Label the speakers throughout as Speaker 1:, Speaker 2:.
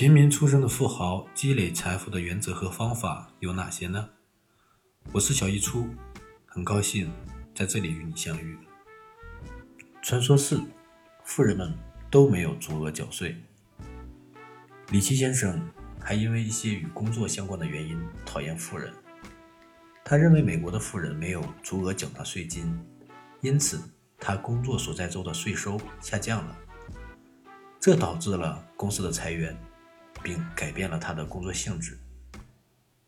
Speaker 1: 平民出身的富豪积累财富的原则和方法有哪些呢？我是小一初，很高兴在这里与你相遇。传说是，富人们都没有足额缴税。李琦先生还因为一些与工作相关的原因讨厌富人，他认为美国的富人没有足额缴纳税金，因此他工作所在州的税收下降了，这导致了公司的裁员。并改变了他的工作性质。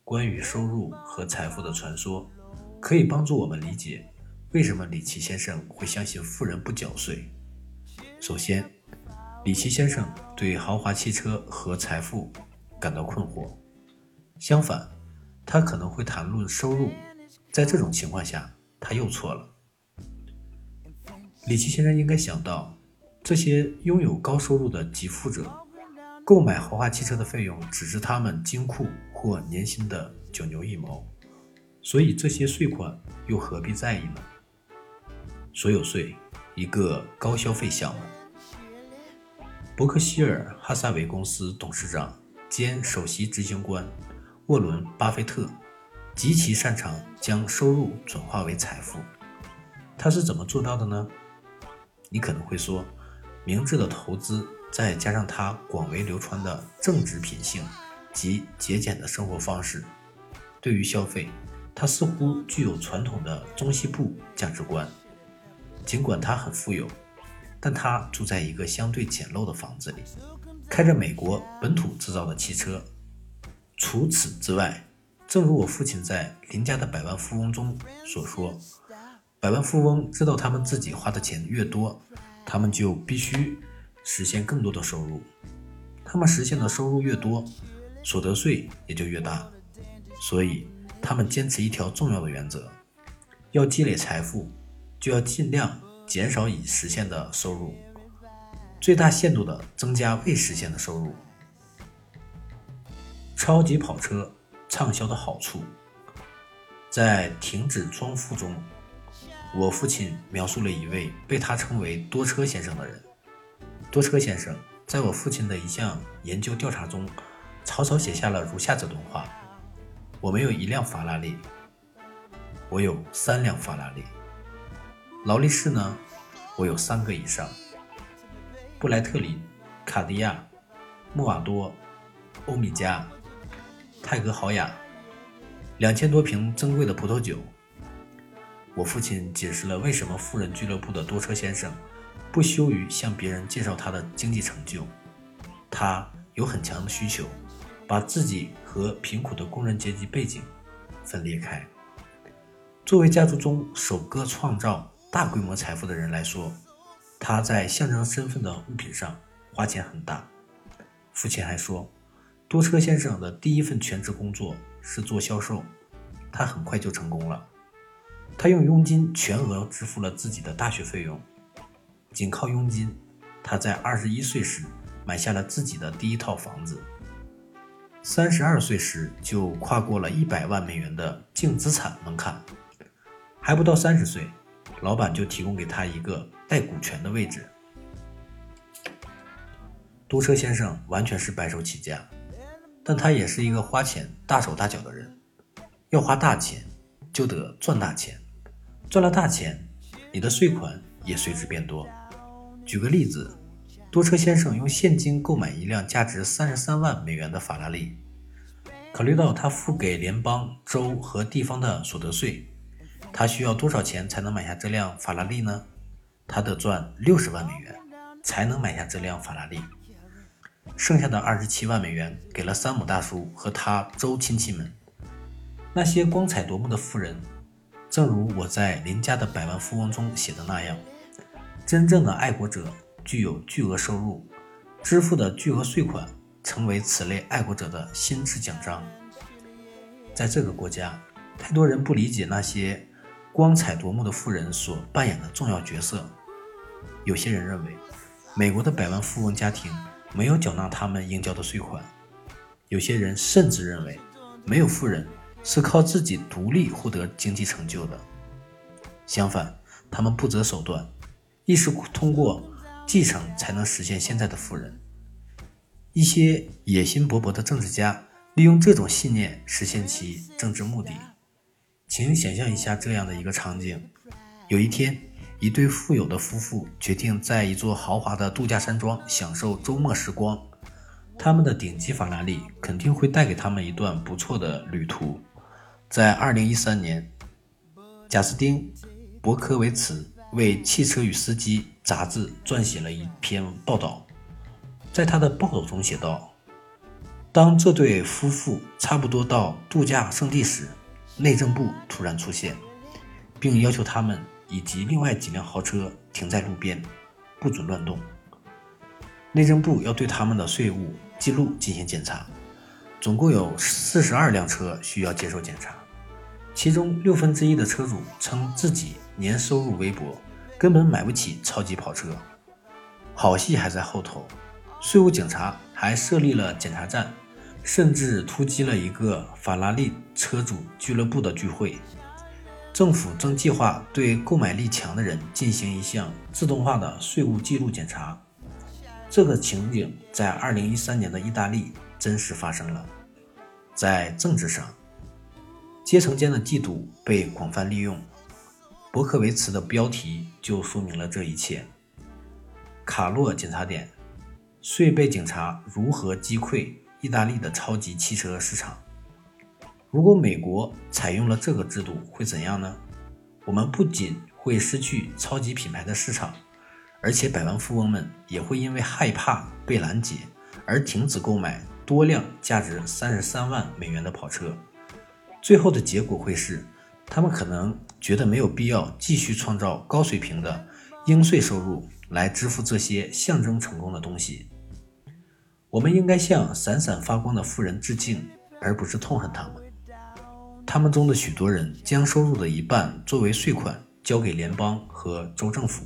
Speaker 1: 关于收入和财富的传说，可以帮助我们理解为什么李琦先生会相信富人不缴税。首先，李琦先生对豪华汽车和财富感到困惑，相反，他可能会谈论收入。在这种情况下，他又错了。李琦先生应该想到，这些拥有高收入的极富者。购买豪华汽车的费用只是他们金库或年薪的九牛一毛，所以这些税款又何必在意呢？所有税，一个高消费项目。伯克希尔哈撒韦公司董事长兼首席执行官沃伦·巴菲特极其擅长将收入转化为财富。他是怎么做到的呢？你可能会说，明智的投资。再加上他广为流传的正直品性及节俭的生活方式，对于消费，他似乎具有传统的中西部价值观。尽管他很富有，但他住在一个相对简陋的房子里，开着美国本土制造的汽车。除此之外，正如我父亲在《邻家的百万富翁》中所说，百万富翁知道他们自己花的钱越多，他们就必须。实现更多的收入，他们实现的收入越多，所得税也就越大。所以，他们坚持一条重要的原则：要积累财富，就要尽量减少已实现的收入，最大限度地增加未实现的收入。超级跑车畅销的好处，在《停止装富》中，我父亲描述了一位被他称为“多车先生”的人。多车先生在我父亲的一项研究调查中，草草写下了如下这段话：“我没有一辆法拉利，我有三辆法拉利。劳力士呢，我有三个以上。布莱特林、卡地亚、莫瓦多、欧米茄、泰格豪雅，两千多瓶珍贵的葡萄酒。”我父亲解释了为什么富人俱乐部的多车先生。不羞于向别人介绍他的经济成就，他有很强的需求，把自己和贫苦的工人阶级背景分裂开。作为家族中首个创造大规模财富的人来说，他在象征身份的物品上花钱很大。父亲还说，多车先生的第一份全职工作是做销售，他很快就成功了。他用佣金全额支付了自己的大学费用。仅靠佣金，他在二十一岁时买下了自己的第一套房子。三十二岁时就跨过了一百万美元的净资产门槛。还不到三十岁，老板就提供给他一个带股权的位置。多车先生完全是白手起家，但他也是一个花钱大手大脚的人。要花大钱，就得赚大钱。赚了大钱，你的税款也随之变多。举个例子，多车先生用现金购买一辆价值三十三万美元的法拉利。考虑到他付给联邦、州和地方的所得税，他需要多少钱才能买下这辆法拉利呢？他得赚六十万美元才能买下这辆法拉利。剩下的二十七万美元给了山姆大叔和他州亲戚们。那些光彩夺目的富人，正如我在《邻家的百万富翁》中写的那样。真正的爱国者具有巨额收入，支付的巨额税款成为此类爱国者的薪资奖章。在这个国家，太多人不理解那些光彩夺目的富人所扮演的重要角色。有些人认为，美国的百万富翁家庭没有缴纳他们应交的税款；有些人甚至认为，没有富人是靠自己独立获得经济成就的。相反，他们不择手段。亦是通过继承才能实现现在的富人。一些野心勃勃的政治家利用这种信念实现其政治目的。请想象一下这样的一个场景：有一天，一对富有的夫妇决定在一座豪华的度假山庄享受周末时光。他们的顶级法拉利肯定会带给他们一段不错的旅途。在2013年，贾斯汀·伯科维茨为《汽车与司机》杂志撰写了一篇报道。在他的报道中写道：“当这对夫妇差不多到度假胜地时，内政部突然出现，并要求他们以及另外几辆豪车停在路边，不准乱动。内政部要对他们的税务记录进行检查，总共有四十二辆车需要接受检查，其中六分之一的车主称自己年收入微薄，根本买不起超级跑车。好戏还在后头。”税务警察还设立了检查站，甚至突击了一个法拉利车主俱乐部的聚会。政府正计划对购买力强的人进行一项自动化的税务记录检查。这个情景在2013年的意大利真实发生了。在政治上，阶层间的嫉妒被广泛利用。伯克维茨的标题就说明了这一切。卡洛检查点。税备警察如何击溃意大利的超级汽车市场？如果美国采用了这个制度，会怎样呢？我们不仅会失去超级品牌的市场，而且百万富翁们也会因为害怕被拦截而停止购买多辆价值三十三万美元的跑车。最后的结果会是，他们可能觉得没有必要继续创造高水平的应税收入来支付这些象征成功的东西。我们应该向闪闪发光的富人致敬，而不是痛恨他们。他们中的许多人将收入的一半作为税款交给联邦和州政府。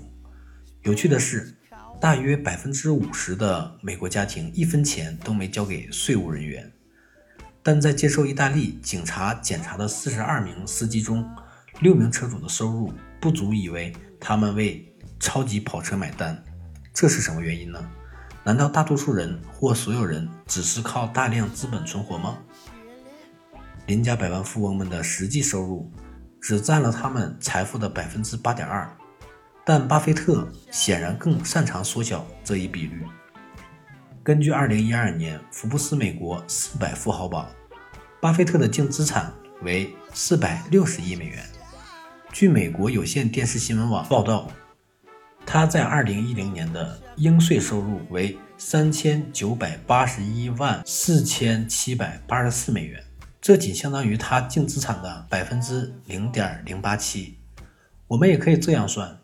Speaker 1: 有趣的是，大约百分之五十的美国家庭一分钱都没交给税务人员。但在接受意大利警察检查的四十二名司机中，六名车主的收入不足以为他们为超级跑车买单。这是什么原因呢？难道大多数人或所有人只是靠大量资本存活吗？邻家百万富翁们的实际收入只占了他们财富的百分之八点二，但巴菲特显然更擅长缩小这一比率。根据二零一二年福布斯美国四百富豪榜，巴菲特的净资产为四百六十亿美元。据美国有线电视新闻网报道。他在二零一零年的应税收入为三千九百八十一万四千七百八十四美元，这仅相当于他净资产的百分之零点零八七。我们也可以这样算：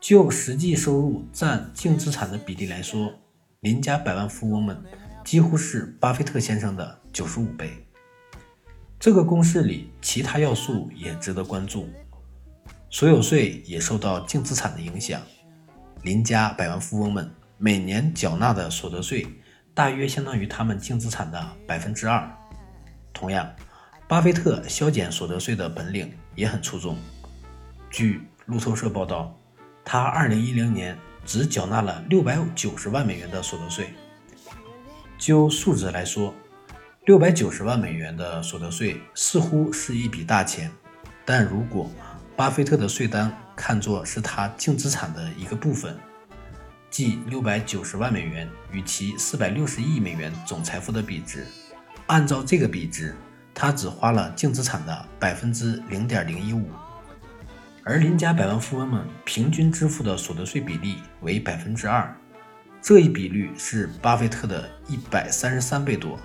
Speaker 1: 就实际收入占净资产的比例来说，邻家百万富翁们几乎是巴菲特先生的九十五倍。这个公式里其他要素也值得关注。所有税也受到净资产的影响。邻家百万富翁们每年缴纳的所得税大约相当于他们净资产的百分之二。同样，巴菲特削减所得税的本领也很出众。据路透社报道，他2010年只缴纳了690万美元的所得税。就数值来说，690万美元的所得税似乎是一笔大钱，但如果巴菲特的税单看作是他净资产的一个部分，即六百九十万美元与其四百六十亿美元总财富的比值。按照这个比值，他只花了净资产的百分之零点零一五，而邻家百万富翁们平均支付的所得税比例为百分之二，这一比率是巴菲特的一百三十三倍多。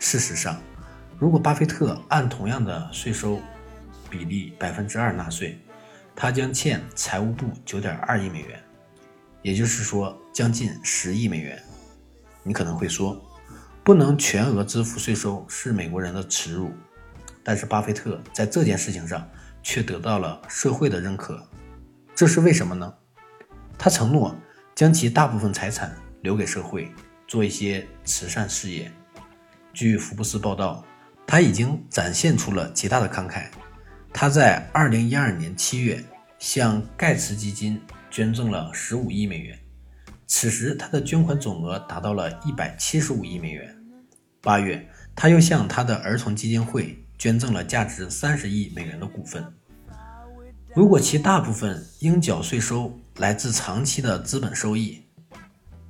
Speaker 1: 事实上，如果巴菲特按同样的税收，比例百分之二纳税，他将欠财务部九点二亿美元，也就是说将近十亿美元。你可能会说，不能全额支付税收是美国人的耻辱，但是巴菲特在这件事情上却得到了社会的认可，这是为什么呢？他承诺将其大部分财产留给社会，做一些慈善事业。据福布斯报道，他已经展现出了极大的慷慨。他在二零一二年七月向盖茨基金捐赠了十五亿美元，此时他的捐款总额达到了一百七十五亿美元。八月，他又向他的儿童基金会捐赠了价值三十亿美元的股份。如果其大部分应缴税收来自长期的资本收益，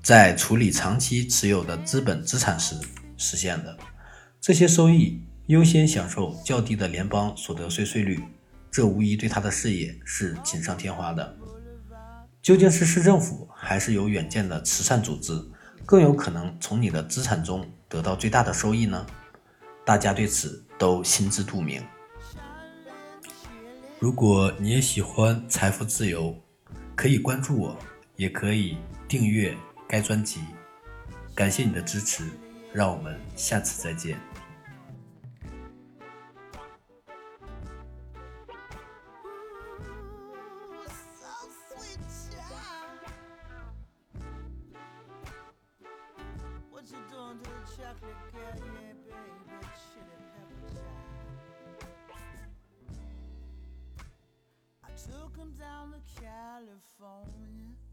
Speaker 1: 在处理长期持有的资本资产时实现的，这些收益优先享受较低的联邦所得税税率，这无疑对他的事业是锦上添花的。究竟是市政府还是有远见的慈善组织更有可能从你的资产中得到最大的收益呢？大家对此都心知肚明。如果你也喜欢财富自由，可以关注我，也可以订阅该专辑。感谢你的支持，让我们下次再见。Him down to California.